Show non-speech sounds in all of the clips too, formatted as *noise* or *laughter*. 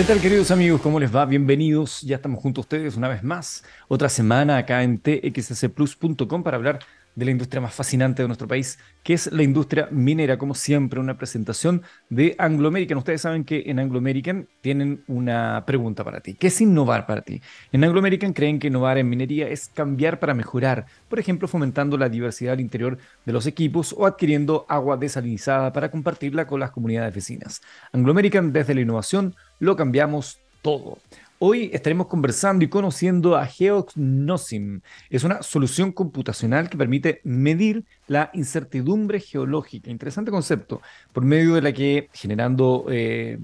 ¿Qué tal queridos amigos? ¿Cómo les va? Bienvenidos. Ya estamos junto a ustedes una vez más. Otra semana acá en txsplus.com para hablar de la industria más fascinante de nuestro país, que es la industria minera. Como siempre, una presentación de Anglo American. Ustedes saben que en Anglo American tienen una pregunta para ti. ¿Qué es innovar para ti? En Anglo American creen que innovar en minería es cambiar para mejorar, por ejemplo, fomentando la diversidad al interior de los equipos o adquiriendo agua desalinizada para compartirla con las comunidades vecinas. Anglo American, desde la innovación, lo cambiamos todo. Hoy estaremos conversando y conociendo a GeoGnosim. Es una solución computacional que permite medir la incertidumbre geológica. Interesante concepto, por medio de la que, generando eh,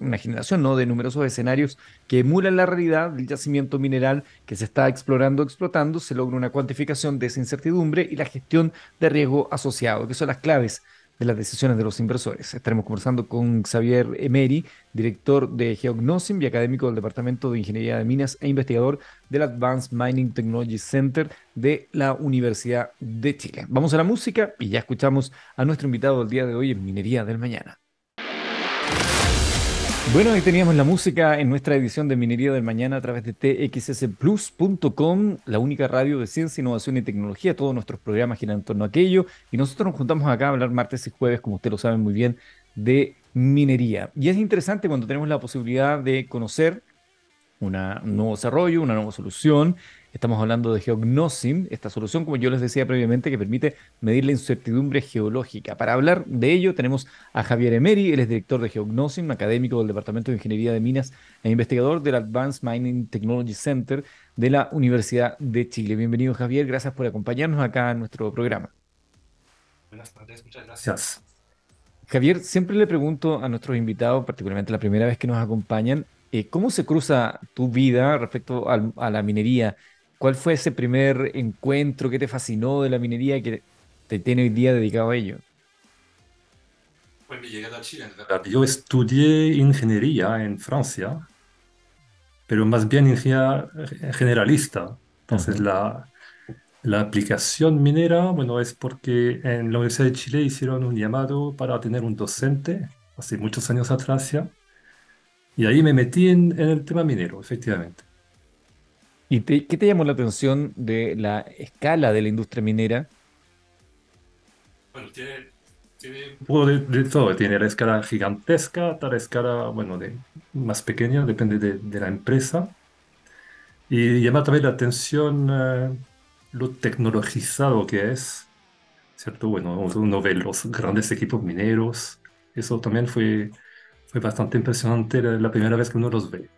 una generación ¿no? de numerosos escenarios que emulan la realidad del yacimiento mineral que se está explorando o explotando, se logra una cuantificación de esa incertidumbre y la gestión de riesgo asociado, que son las claves de las decisiones de los inversores. Estaremos conversando con Xavier Emery, director de Geognosim y académico del Departamento de Ingeniería de Minas e investigador del Advanced Mining Technology Center de la Universidad de Chile. Vamos a la música y ya escuchamos a nuestro invitado del día de hoy en Minería del Mañana. Bueno, ahí teníamos la música en nuestra edición de Minería del Mañana a través de txsplus.com, la única radio de ciencia, innovación y tecnología. Todos nuestros programas giran en torno a aquello. Y nosotros nos juntamos acá a hablar martes y jueves, como usted lo sabe muy bien, de minería. Y es interesante cuando tenemos la posibilidad de conocer un nuevo desarrollo, una nueva solución Estamos hablando de Geognosim, esta solución, como yo les decía previamente, que permite medir la incertidumbre geológica. Para hablar de ello tenemos a Javier Emery, él es director de Geognosim, académico del Departamento de Ingeniería de Minas e investigador del Advanced Mining Technology Center de la Universidad de Chile. Bienvenido Javier, gracias por acompañarnos acá en nuestro programa. Buenas tardes, muchas gracias. Javier, siempre le pregunto a nuestros invitados, particularmente la primera vez que nos acompañan, eh, ¿cómo se cruza tu vida respecto a la minería? ¿Cuál fue ese primer encuentro que te fascinó de la minería que te tiene hoy día dedicado a ello? Pues me llegué a Chile. Yo estudié ingeniería en Francia, pero más bien ingeniería generalista. Entonces, la, la aplicación minera, bueno, es porque en la Universidad de Chile hicieron un llamado para tener un docente hace muchos años atrás ya. Y ahí me metí en el tema minero, efectivamente. ¿Y qué te llamó la atención de la escala de la industria minera? Bueno, tiene, tiene... de, todo, tiene la escala gigantesca, la escala, bueno, de, más pequeña, depende de, la empresa. Y llama también la atención eh, lo tecnologizado que es, ¿cierto? Bueno, uno ve los grandes equipos mineros, eso también fue, fue bastante impresionante la primera vez que uno los ve.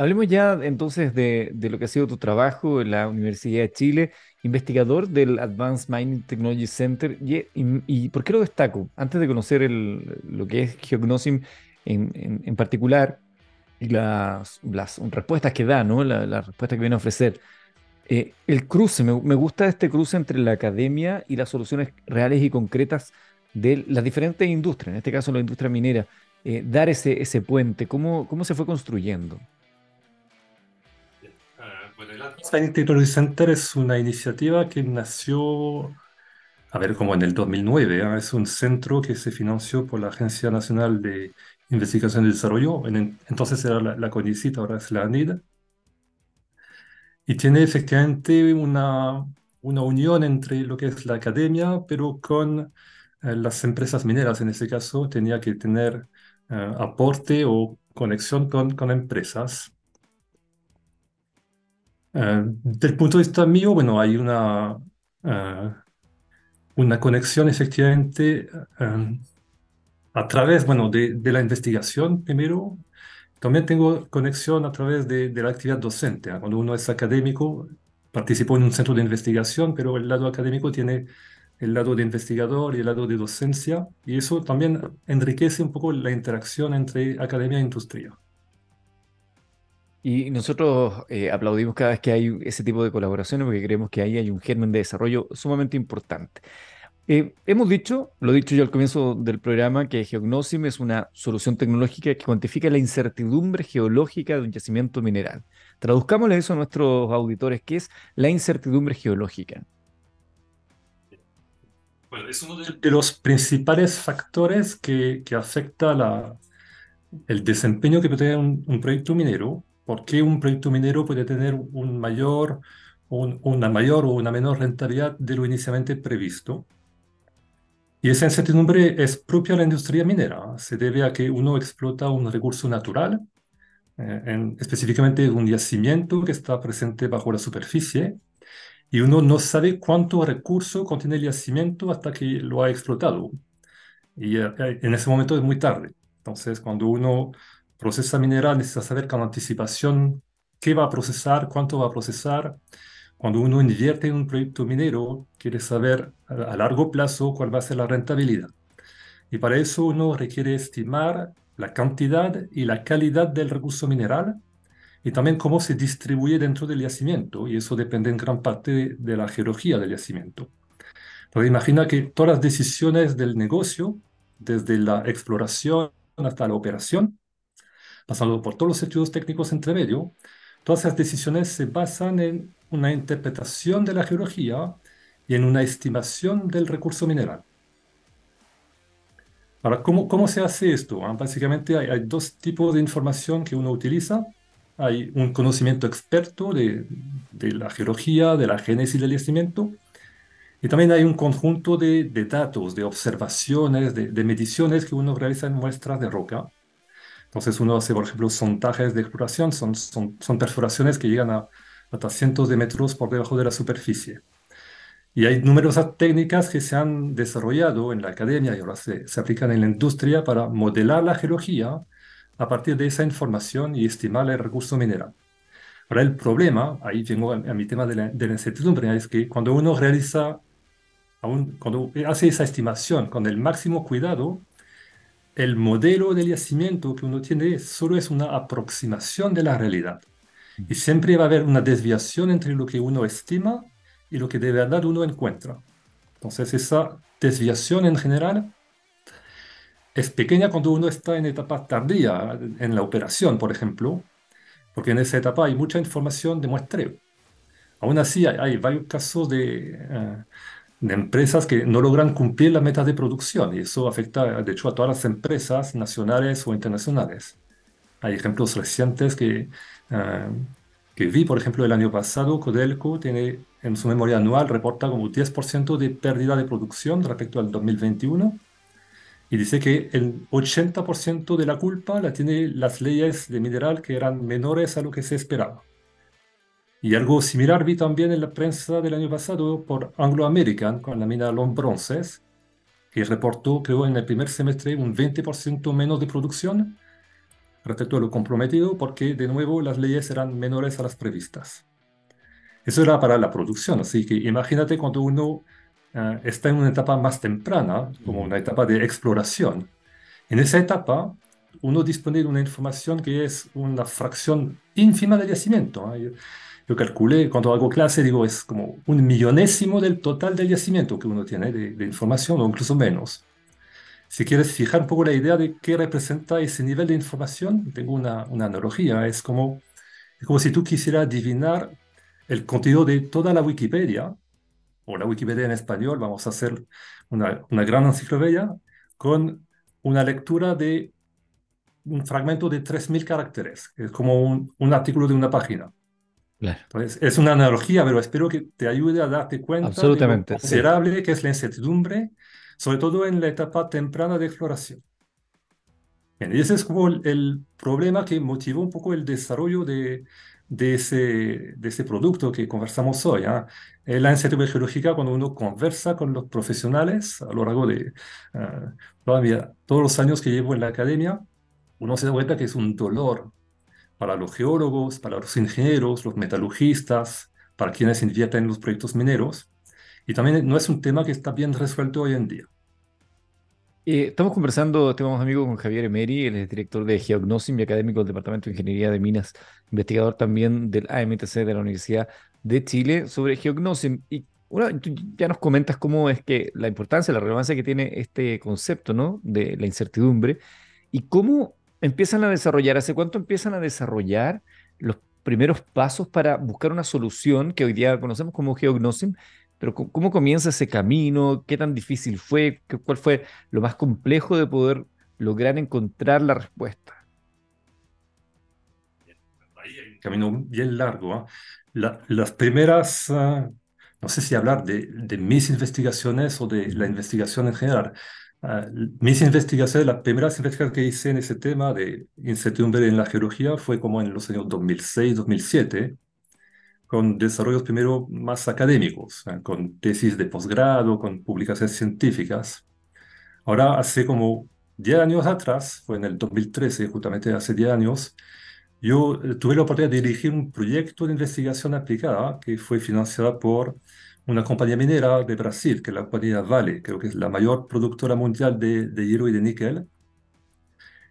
Hablemos ya entonces de, lo que ha sido tu trabajo en la Universidad de Chile, investigador del Advanced Mining Technology Center. ¿Y, por qué lo destaco? Antes de conocer lo que es Geognosim en, particular y las, respuestas que da, ¿no? la, respuesta que viene a ofrecer. Eh, el cruce, me, gusta este cruce entre la academia y las soluciones reales y concretas de las diferentes industrias, en este caso la industria minera. Eh, dar ese, ese puente, ¿cómo, ¿cómo se fue construyendo? Bueno, el Advanced Technology Center es una iniciativa que nació, a ver, como en el 2009. ¿ah? Es un centro que se financió por la Agencia Nacional de Investigación y Desarrollo. entonces era la, la CONICIT, ahora es la ANID. Y tiene efectivamente una, una unión entre lo que es la academia, pero con eh, las empresas mineras. En este caso, tenía que tener eh, aporte o conexión con, con empresas. Uh, del punto de vista mío, bueno, hay una, uh, una conexión efectivamente uh, a través, bueno, de, de, la investigación primero. También tengo conexión a través de, de la actividad docente. Cuando uno es académico, participó en un centro de investigación, pero el lado académico tiene el lado de investigador y el lado de docencia, y eso también enriquece un poco la interacción entre academia e industria. Y nosotros eh, aplaudimos cada vez que hay ese tipo de colaboraciones porque creemos que ahí hay un germen de desarrollo sumamente importante. Eh, hemos dicho, lo he dicho yo al comienzo del programa, que Geognosim es una solución tecnológica que cuantifica la incertidumbre geológica de un yacimiento mineral. Traduzcámosle eso a nuestros auditores, ¿qué es la incertidumbre geológica? Bueno, es uno de los principales factores que, que afecta la, el desempeño que puede tener un, un proyecto minero, por qué un proyecto minero puede tener un mayor, un- una mayor o una menor rentabilidad de lo inicialmente previsto. Y esa incertidumbre es propia de la industria minera. Se debe a que uno explota un recurso natural, eh, en- específicamente un yacimiento que está presente bajo la superficie, y uno no sabe cuánto recurso contiene el yacimiento hasta que lo ha explotado. Y eh, en ese momento es muy tarde. Entonces, cuando uno procesa mineral, necesita saber con anticipación qué va a procesar, cuánto va a procesar. Cuando uno invierte en un proyecto minero, quiere saber a, largo plazo cuál va a ser la rentabilidad. Y para eso uno requiere estimar la cantidad y la calidad del recurso mineral y también cómo se distribuye dentro del yacimiento. Y eso depende en gran parte de la geología del yacimiento. Entonces, imagina que todas las decisiones del negocio, desde la exploración hasta la operación, pasando por todos los estudios técnicos entre medio, todas esas decisiones se basan en una interpretación de la geología y en una estimación del recurso mineral. Ahora, ¿cómo, cómo se hace esto? ah? Básicamente hay, hay dos tipos de información que uno utiliza. Hay un conocimiento experto de, de la geología, de la génesis del yacimiento, y también hay un conjunto de, de datos, de observaciones, de, de mediciones que uno realiza en muestras de roca. Entonces uno hace, por ejemplo, sondajes de exploración, son, son, son perforaciones que llegan a, hasta cientos de metros por debajo de la superficie. Y hay numerosas técnicas que se han desarrollado en la academia y ahora se, se aplican en la industria para modelar la geología a partir de esa información y estimar el recurso mineral. Ahora el problema, ahí vengo a, a mi tema de la, de la incertidumbre, es que cuando uno realiza aún cuando hace esa estimación con el máximo cuidado, el modelo del yacimiento que uno tiene solo es una aproximación de la realidad. Y siempre va a haber una desviación entre lo que uno estima y lo que de verdad uno encuentra. Entonces, esa desviación en general es pequeña cuando uno está en etapa tardía, en la operación, por ejemplo, porque en esa etapa hay mucha información de muestreo. Aún así, hay, hay varios casos de, eh, de empresas que no logran cumplir las metas de producción y eso afecta, de hecho, a todas las empresas nacionales o internacionales. Hay ejemplos recientes que, eh, que vi, por ejemplo, el año pasado, Codelco tiene en su memoria anual, reporta como 10% de pérdida de producción respecto al 2021 y dice que el 80% de la culpa la tiene las leyes de mineral que eran menores a lo que se esperaba. Y algo similar vi también en la prensa del año pasado por Anglo American con la mina Long Bronces, que reportó, creo, en el primer semestre un 20% menos de producción respecto a lo comprometido, porque de nuevo las leyes eran menores a las previstas. Eso era para la producción, así que imagínate cuando uno eh, está en una etapa más temprana, como una etapa de exploración. En esa etapa, uno dispone de una información que es una fracción ínfima del yacimiento. ¿eh? Yo, calculé, cuando hago clase, digo, es como un millonésimo del total del yacimiento que uno tiene de, de información, o incluso menos. Si quieres fijar un poco la idea de qué representa ese nivel de información, tengo una, una analogía. Es como, es como si tú quisieras adivinar el contenido de toda la Wikipedia, o la Wikipedia en español, vamos a hacer una, una gran enciclopedia, con una lectura de un fragmento de 3.000 caracteres, es como un, un artículo de una página. Claro, Entonces, es una analogía, pero espero que te ayude a darte cuenta de lo absolutamente, sí. considerable que es la incertidumbre, sobre todo en la etapa temprana de exploración. Bien, y ese es como el, el problema que motivó un poco el desarrollo de, de ese, de ese producto que conversamos hoy. ¿ah? Eh, La incertidumbre geológica, cuando uno conversa con los profesionales a lo largo de ah, toda vida, todos los años que llevo en la academia, uno se da cuenta que es un dolor para los geólogos, para los ingenieros, los metalurgistas, para quienes invierten en los proyectos mineros. Y también no es un tema que está bien resuelto hoy en día. Eh, estamos conversando, estamos amigos con Javier Emery, él es director de Geognosim y académico del Departamento de Ingeniería de Minas, investigador también del AMTC de la Universidad de Chile, sobre Geognosim. Y una, tú ya nos comentas cómo es que la importancia, la relevancia que tiene este concepto, ¿no? De la incertidumbre y cómo empiezan a desarrollar? ¿Hace cuánto empiezan a desarrollar los primeros pasos para buscar una solución que hoy día conocemos como geognosim? Pero ¿cómo comienza ese camino? ¿Qué tan difícil fue? ¿Cuál fue lo más complejo de poder lograr encontrar la respuesta? Ahí hay un camino bien largo. ¿eh? La, las primeras, uh, no sé si hablar de, de, mis investigaciones o de la investigación en general, Ah, mis investigaciones, las primeras investigaciones que hice en ese tema de incertidumbre en la geología fue como en los años 2006, 2007 con desarrollos primero más académicos, eh, con tesis de posgrado, con publicaciones científicas. Ahora, hace como 10 años atrás, fue en el 2013, justamente hace 10 años, yo eh, tuve la oportunidad de dirigir un proyecto de investigación aplicada que fue financiada por una compañía minera de Brasil, que es la compañía Vale, creo que es la mayor productora mundial de, de hierro y de níquel.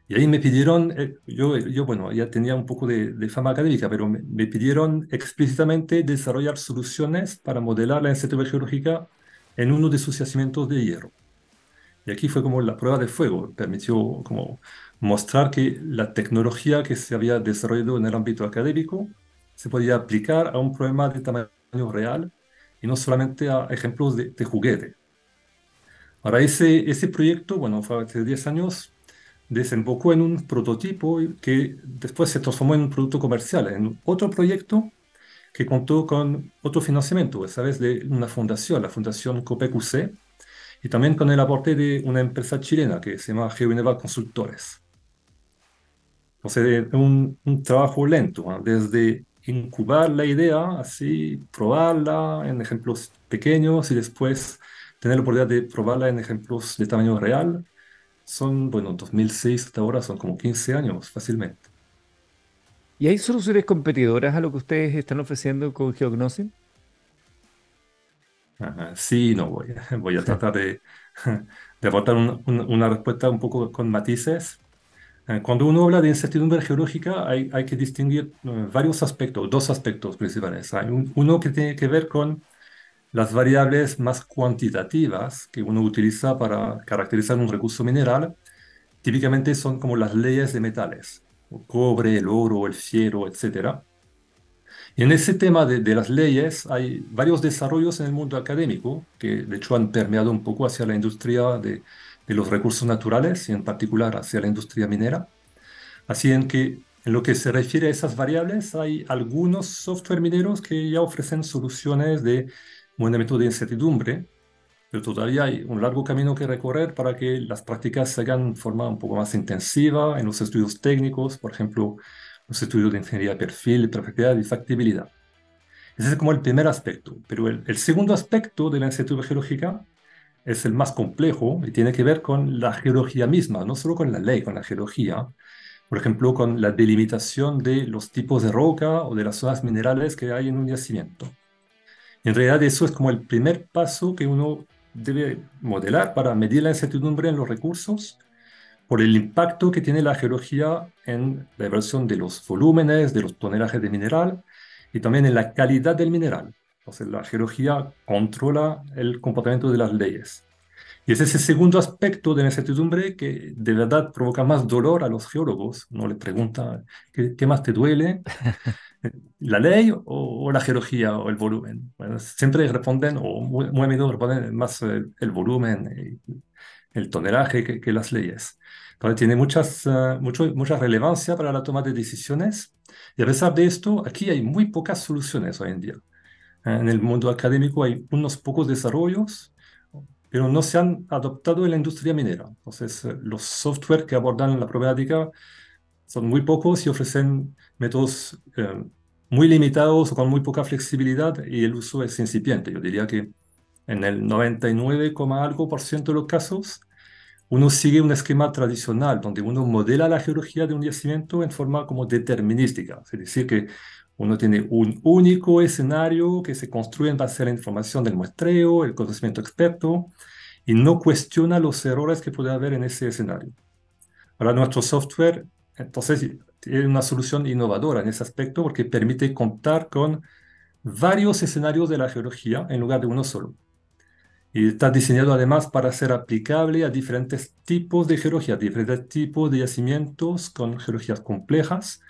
Y ahí me pidieron, eh, yo, yo, bueno, ya tenía un poco de, de fama académica, pero me, me pidieron explícitamente desarrollar soluciones para modelar la incertidumbre geológica en uno de sus yacimientos de hierro. Y aquí fue como la prueba de fuego, permitió como mostrar que la tecnología que se había desarrollado en el ámbito académico se podía aplicar a un problema de tamaño real y no solamente a ejemplos de, de juguete. Ahora, ese, ese proyecto, bueno, fue hace 10 años, desembocó en un prototipo que después se transformó en un producto comercial, en otro proyecto que contó con otro financiamiento, esa vez de una fundación, la Fundación COPEQC, y también con el aporte de una empresa chilena que se llama GeoIneva Consultores. Entonces, es un, un trabajo lento, ¿no? desde incubar la idea, así, probarla en ejemplos pequeños y después tener la oportunidad de probarla en ejemplos de tamaño real. Son, bueno, 2006 hasta ahora son como 15 años fácilmente. ¿Y hay soluciones competidoras a lo que ustedes están ofreciendo con Geognosis? Ajá, Sí, no voy, *laughs* voy a tratar de, *laughs* de aportar un- un- una respuesta un poco con matices. Eh, Cuando uno habla de incertidumbre geológica, hay, hay que distinguir eh, varios aspectos, dos aspectos principales. Hay un- uno que tiene que ver con las variables más cuantitativas que uno utiliza para caracterizar un recurso mineral. Típicamente son como las leyes de metales, el cobre, el oro, el fierro, etcétera. Y en ese tema de, de las leyes hay varios desarrollos en el mundo académico que de hecho han permeado un poco hacia la industria de, de los recursos naturales y en particular hacia la industria minera. Así en que en lo que se refiere a esas variables hay algunos software mineros que ya ofrecen soluciones de modelamiento de incertidumbre, pero todavía hay un largo camino que recorrer para que las prácticas se hagan de forma un poco más intensiva en los estudios técnicos, por ejemplo, los estudios de ingeniería de perfil, perfectibilidad y factibilidad. Ese es como el primer aspecto. Pero el, el segundo aspecto de la incertidumbre geológica es el más complejo y tiene que ver con la geología misma, no solo con la ley, con la geología. Por ejemplo, con la delimitación de los tipos de roca o de las zonas minerales que hay en un yacimiento. En realidad eso es como el primer paso que uno debe modelar para medir la incertidumbre en los recursos por el impacto que tiene la geología en la evaluación de los volúmenes, de los tonelajes de mineral y también en la calidad del mineral. Entonces la geología controla el comportamiento de las leyes. Y es ese segundo aspecto de la incertidumbre que de verdad provoca más dolor a los geólogos. Uno les pregunta, ¿qué, qué más te duele? *laughs* ¿La ley o, o la geología o el volumen? Bueno, siempre responden, o muy, muy a menudo responden más el, el volumen, y el tonelaje que, que las leyes. Entonces tiene muchas, eh, mucho, mucha relevancia para la toma de decisiones. Y a pesar de esto, aquí hay muy pocas soluciones hoy en día. En el mundo académico hay unos pocos desarrollos, pero no se han adoptado en la industria minera. Entonces, eh, los software que abordan la problemática son muy pocos y ofrecen métodos eh, muy limitados o con muy poca flexibilidad y el uso es incipiente. Yo diría que en el 99, coma algo por ciento de los casos, uno sigue un esquema tradicional donde uno modela la geología de un yacimiento en forma como determinística. Es decir, que uno tiene un único escenario que se construye en base a la información del muestreo, el conocimiento experto, y no cuestiona los errores que puede haber en ese escenario. Ahora, nuestro software, entonces, tiene una solución innovadora en ese aspecto porque permite contar con varios escenarios de la geología en lugar de uno solo. Y está diseñado además para ser aplicable a diferentes tipos de geología, diferentes tipos de yacimientos con geologías complejas.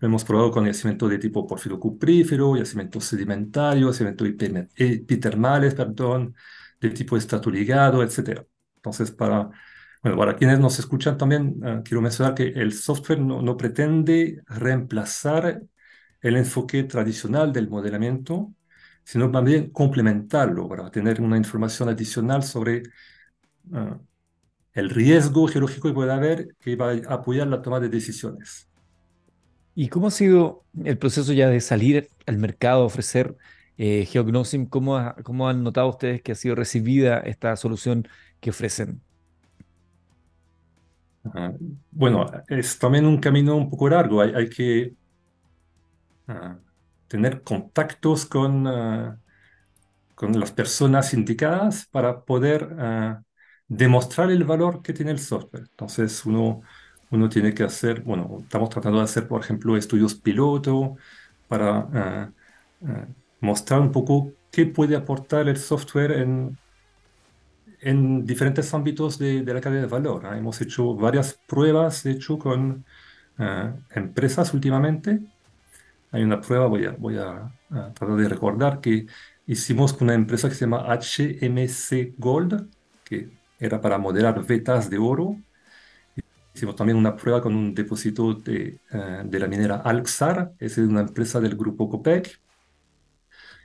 Lo hemos probado con yacimientos de tipo porfiro-cuprífero, yacimientos sedimentarios, yacimientos epitermales, perdón, de tipo estratoligado, etc. Entonces, para, bueno, para quienes nos escuchan también, eh, quiero mencionar que el software no, pretende reemplazar el enfoque tradicional del modelamiento, sino también complementarlo para tener una información adicional sobre uh, el riesgo geológico que puede haber que va a apoyar la toma de decisiones. ¿Y cómo ha sido el proceso ya de salir al mercado, ofrecer eh, GeoGnosim? ¿Cómo, ha- cómo han notado ustedes que ha sido recibida esta solución que ofrecen? Ah, bueno, es también un camino un poco largo. Hay, que ah, tener contactos con, ah, con las personas indicadas para poder demostrar el valor que tiene el software. Entonces, uno, uno tiene que hacer, bueno, estamos tratando de hacer, por ejemplo, estudios piloto para ah, ah, mostrar un poco qué puede aportar el software en, en diferentes ámbitos de, de la cadena de valor. ¿ah? Hemos hecho varias pruebas, de hecho, con ah, empresas últimamente. Hay una prueba, voy a, voy a, a tratar de recordar, que hicimos con una empresa que se llama HMC Gold, que era para modelar vetas de oro. Hicimos también una prueba con un depósito de, eh, de la minera Alxar, es una empresa del grupo Copec.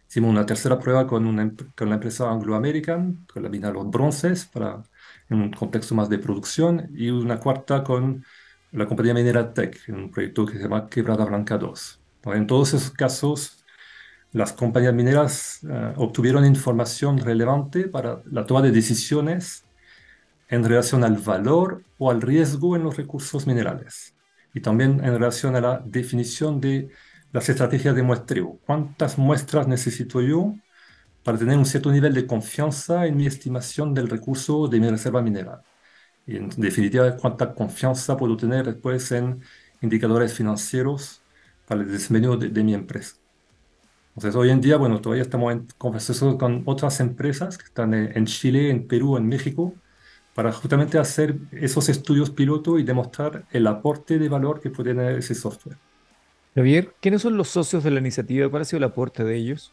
Hicimos una tercera prueba con, una, con la empresa Anglo American, con la mina Los Bronces, para, en un contexto más de producción, y una cuarta con la compañía minera Tech, en un proyecto que se llama Quebrada Blanca 2. Bueno, En todos esos casos, las compañías mineras eh, obtuvieron información relevante para la toma de decisiones en relación al valor o al riesgo en los recursos minerales y también en relación a la definición de las estrategias de muestreo. ¿Cuántas muestras necesito yo para tener un cierto nivel de confianza en mi estimación del recurso de mi reserva mineral? Y en definitiva, cuánta confianza puedo tener después en indicadores financieros para el desempeño de, de mi empresa. Entonces, hoy en día, bueno, todavía estamos en con otras empresas que están en, en Chile, en Perú, en México, para justamente hacer esos estudios piloto y demostrar el aporte de valor que puede tener ese software. Javier, ¿quiénes son los socios de la iniciativa? ¿Cuál ha sido el aporte de ellos?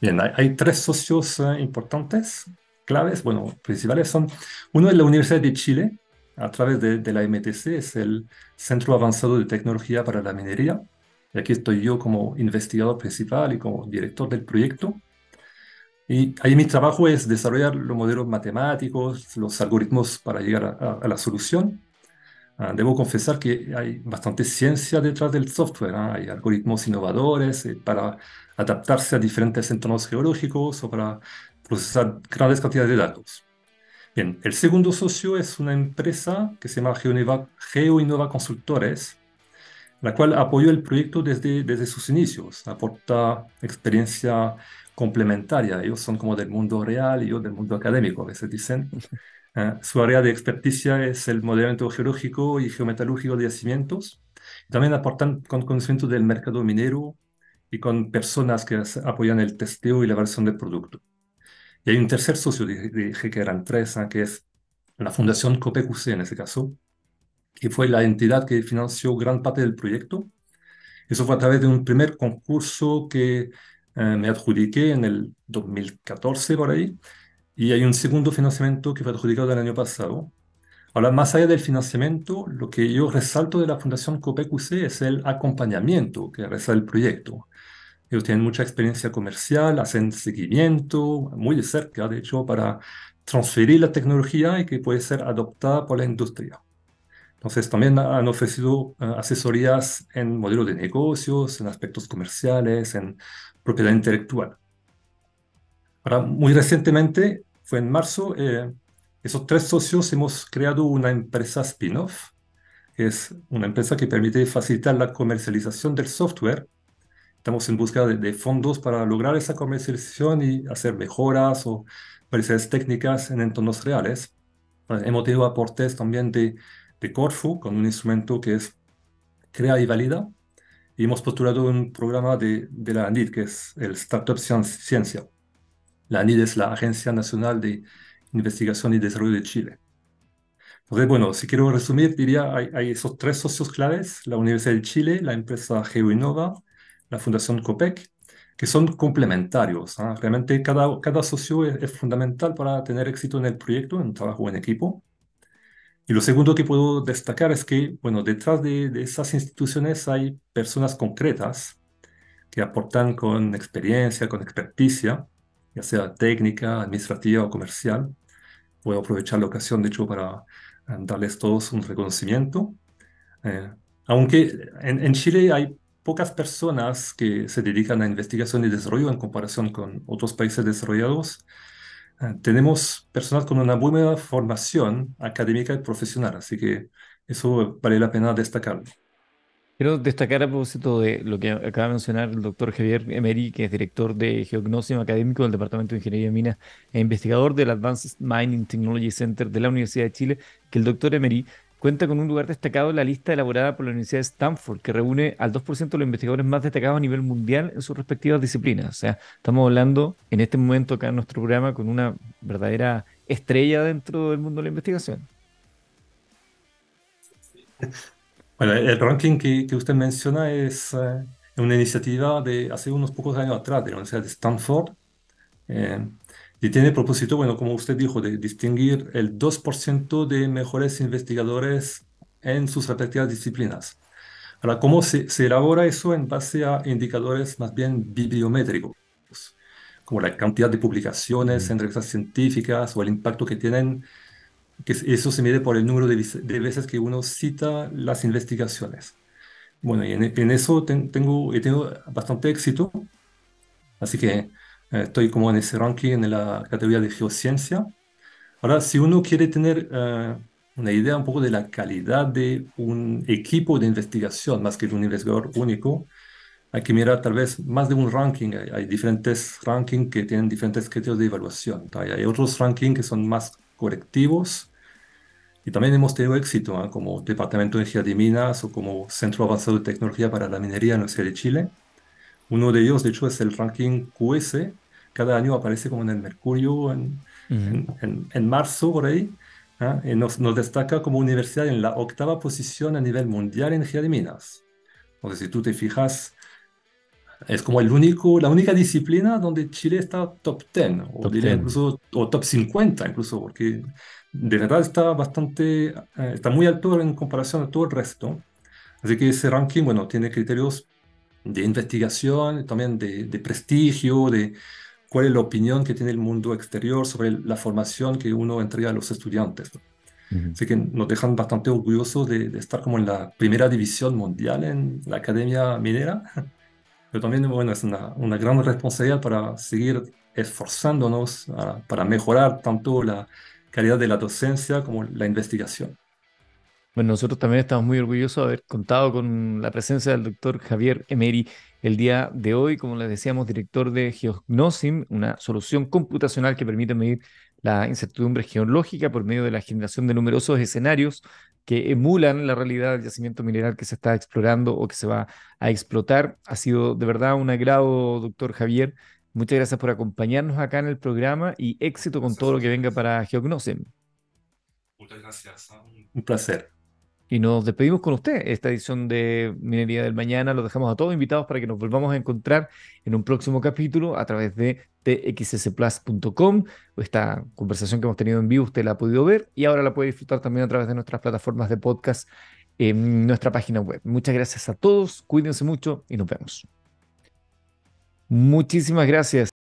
Bien, hay, hay tres socios eh, importantes, claves, bueno, principales son, uno es la Universidad de Chile, a través de, de la MTC, es el Centro Avanzado de Tecnología para la Minería, y aquí estoy yo como investigador principal y como director del proyecto. Y ahí mi trabajo es desarrollar los modelos matemáticos, los algoritmos para llegar a, a- a la solución. Ah, debo confesar que hay bastante ciencia detrás del software. ¿ah? Hay algoritmos innovadores eh, para adaptarse a diferentes entornos geológicos o para procesar grandes cantidades de datos. Bien, el segundo socio es una empresa que se llama GeoInnova, GeoInnova Consultores, la cual apoyó el proyecto desde, desde sus inicios, aporta experiencia complementaria. Ellos son como del mundo real y yo del mundo académico, a veces dicen. Eh, su área de experticia es el modelamiento geológico y geometalúrgico de yacimientos. También aportan con conocimiento del mercado minero y con personas que apoyan el testeo y la versión del producto. Y hay un tercer socio, dije, que eran tres, ¿ah? que es la Fundación COPEQC en ese caso, que fue la entidad que financió gran parte del proyecto. Eso fue a través de un primer concurso que eh, me adjudiqué en el 2014 por ahí, y hay un segundo financiamiento que fue adjudicado el año pasado. Ahora, más allá del financiamiento, lo que yo resalto de la Fundación COPEQC es el acompañamiento que realiza el proyecto. Ellos tienen mucha experiencia comercial, hacen seguimiento muy de cerca, de hecho, para transferir la tecnología y que puede ser adoptada por la industria. Entonces, también han ofrecido eh, asesorías en modelos de negocios, en aspectos comerciales, en propiedad intelectual. Ahora, muy recientemente, fue en marzo, eh, esos tres socios hemos creado una empresa spin-off, que es una empresa que permite facilitar la comercialización del software. Estamos en busca de, de fondos para lograr esa comercialización y hacer mejoras o variedades técnicas en entornos reales. Hemos tenido aportes también de, de Corfu con un instrumento que es Crea y Valida. Y hemos postulado un programa de, de la ANID, que es el Startup Cien- Ciencia. La ANID es la Agencia Nacional de Investigación y Desarrollo de Chile. Entonces, bueno, si quiero resumir, diría, hay, hay esos tres socios claves, la Universidad de Chile, la empresa GeoInnova, la Fundación COPEC, que son complementarios. ¿ah? Realmente cada, cada socio es, es fundamental para tener éxito en el proyecto, en trabajo en equipo. Y lo segundo que puedo destacar es que, bueno, detrás de, de esas instituciones hay personas concretas que aportan con experiencia, con experticia, ya sea técnica, administrativa o comercial. Puedo aprovechar la ocasión, de hecho, para eh, darles todos un reconocimiento. Eh, aunque en, en Chile hay pocas personas que se dedican a investigación y desarrollo en comparación con otros países desarrollados, tenemos personas con una buena formación académica y profesional, así que eso vale la pena destacarlo. Quiero destacar a propósito de lo que acaba de mencionar el doctor Javier Emery, que es director de Geognosis académico del Departamento de Ingeniería de Minas e investigador del Advanced Mining Technology Center de la Universidad de Chile, que el doctor Emery cuenta con un lugar destacado en la lista elaborada por la Universidad de Stanford, que reúne al 2% de los investigadores más destacados a nivel mundial en sus respectivas disciplinas. O sea, estamos hablando en este momento acá en nuestro programa con una verdadera estrella dentro del mundo de la investigación. Bueno, el ranking que, usted menciona es eh, una iniciativa de hace unos pocos años atrás de la Universidad de Stanford eh, y tiene propósito, bueno, como usted dijo, de distinguir el 2% de mejores investigadores en sus respectivas disciplinas. Ahora, ¿cómo se, se elabora eso en base a indicadores más bien bibliométricos? como la cantidad de publicaciones en revistas científicas o el impacto que tienen que eso se mide por el número de, de veces que uno cita las investigaciones. Bueno, y en, en eso ten- tengo, he tenido bastante éxito, así que eh, estoy como en ese ranking en la categoría de geociencia. Ahora, si uno quiere tener eh, una idea un poco de la calidad de un equipo de investigación, más que de un investigador único, hay que mirar tal vez más de un ranking. Hay, hay diferentes rankings que tienen diferentes criterios de evaluación. Hay, hay otros rankings que son más colectivos y también hemos tenido éxito, ¿ah? Como Departamento de Energía de Minas o como Centro Avanzado de Tecnología para la Minería en la Universidad de Chile. Uno de ellos, de hecho, es el ranking QS. Cada año aparece como en el Mercurio en, ujú. en, en- en marzo, por ahí. ¿ah? Y nos, nos destaca como universidad en la octava posición a nivel mundial en energía de minas. Entonces, si tú te fijas, es como el único, la única disciplina donde Chile está top 10, o Top diría 10. incluso, o top 50 incluso, porque de verdad está bastante, eh, está muy alto en comparación a todo el resto. Así que ese ranking, bueno, tiene criterios de investigación, también de, de prestigio, de cuál es la opinión que tiene el mundo exterior sobre la formación que uno entrega a los estudiantes. Así que nos dejan bastante orgullosos de, de estar como en la primera división mundial en la academia minera. *laughs* Pero también, bueno, es una, una gran responsabilidad para seguir esforzándonos ah, para mejorar tanto la calidad de la docencia como la investigación. Bueno, nosotros también estamos muy orgullosos de haber contado con la presencia del doctor Javier Emery el día de hoy, como les decíamos, director de GeoGnosim, una solución computacional que permite medir la incertidumbre geológica por medio de la generación de numerosos escenarios que emulan la realidad del yacimiento mineral que se está explorando o que se va a explotar. Ha sido de verdad un agrado, doctor Javier. Muchas gracias por acompañarnos acá en el programa y éxito con todo lo que venga para GeoGnosim. Muchas gracias. Un placer. Y nos despedimos con usted. Esta edición de Minería del Mañana los dejamos a todos invitados para que nos volvamos a encontrar en un próximo capítulo a través de txsplus.com. Esta conversación que hemos tenido en vivo usted la ha podido ver y ahora la puede disfrutar también a través de nuestras plataformas de podcast en nuestra página web. Muchas gracias a todos, cuídense mucho y nos vemos. Muchísimas gracias.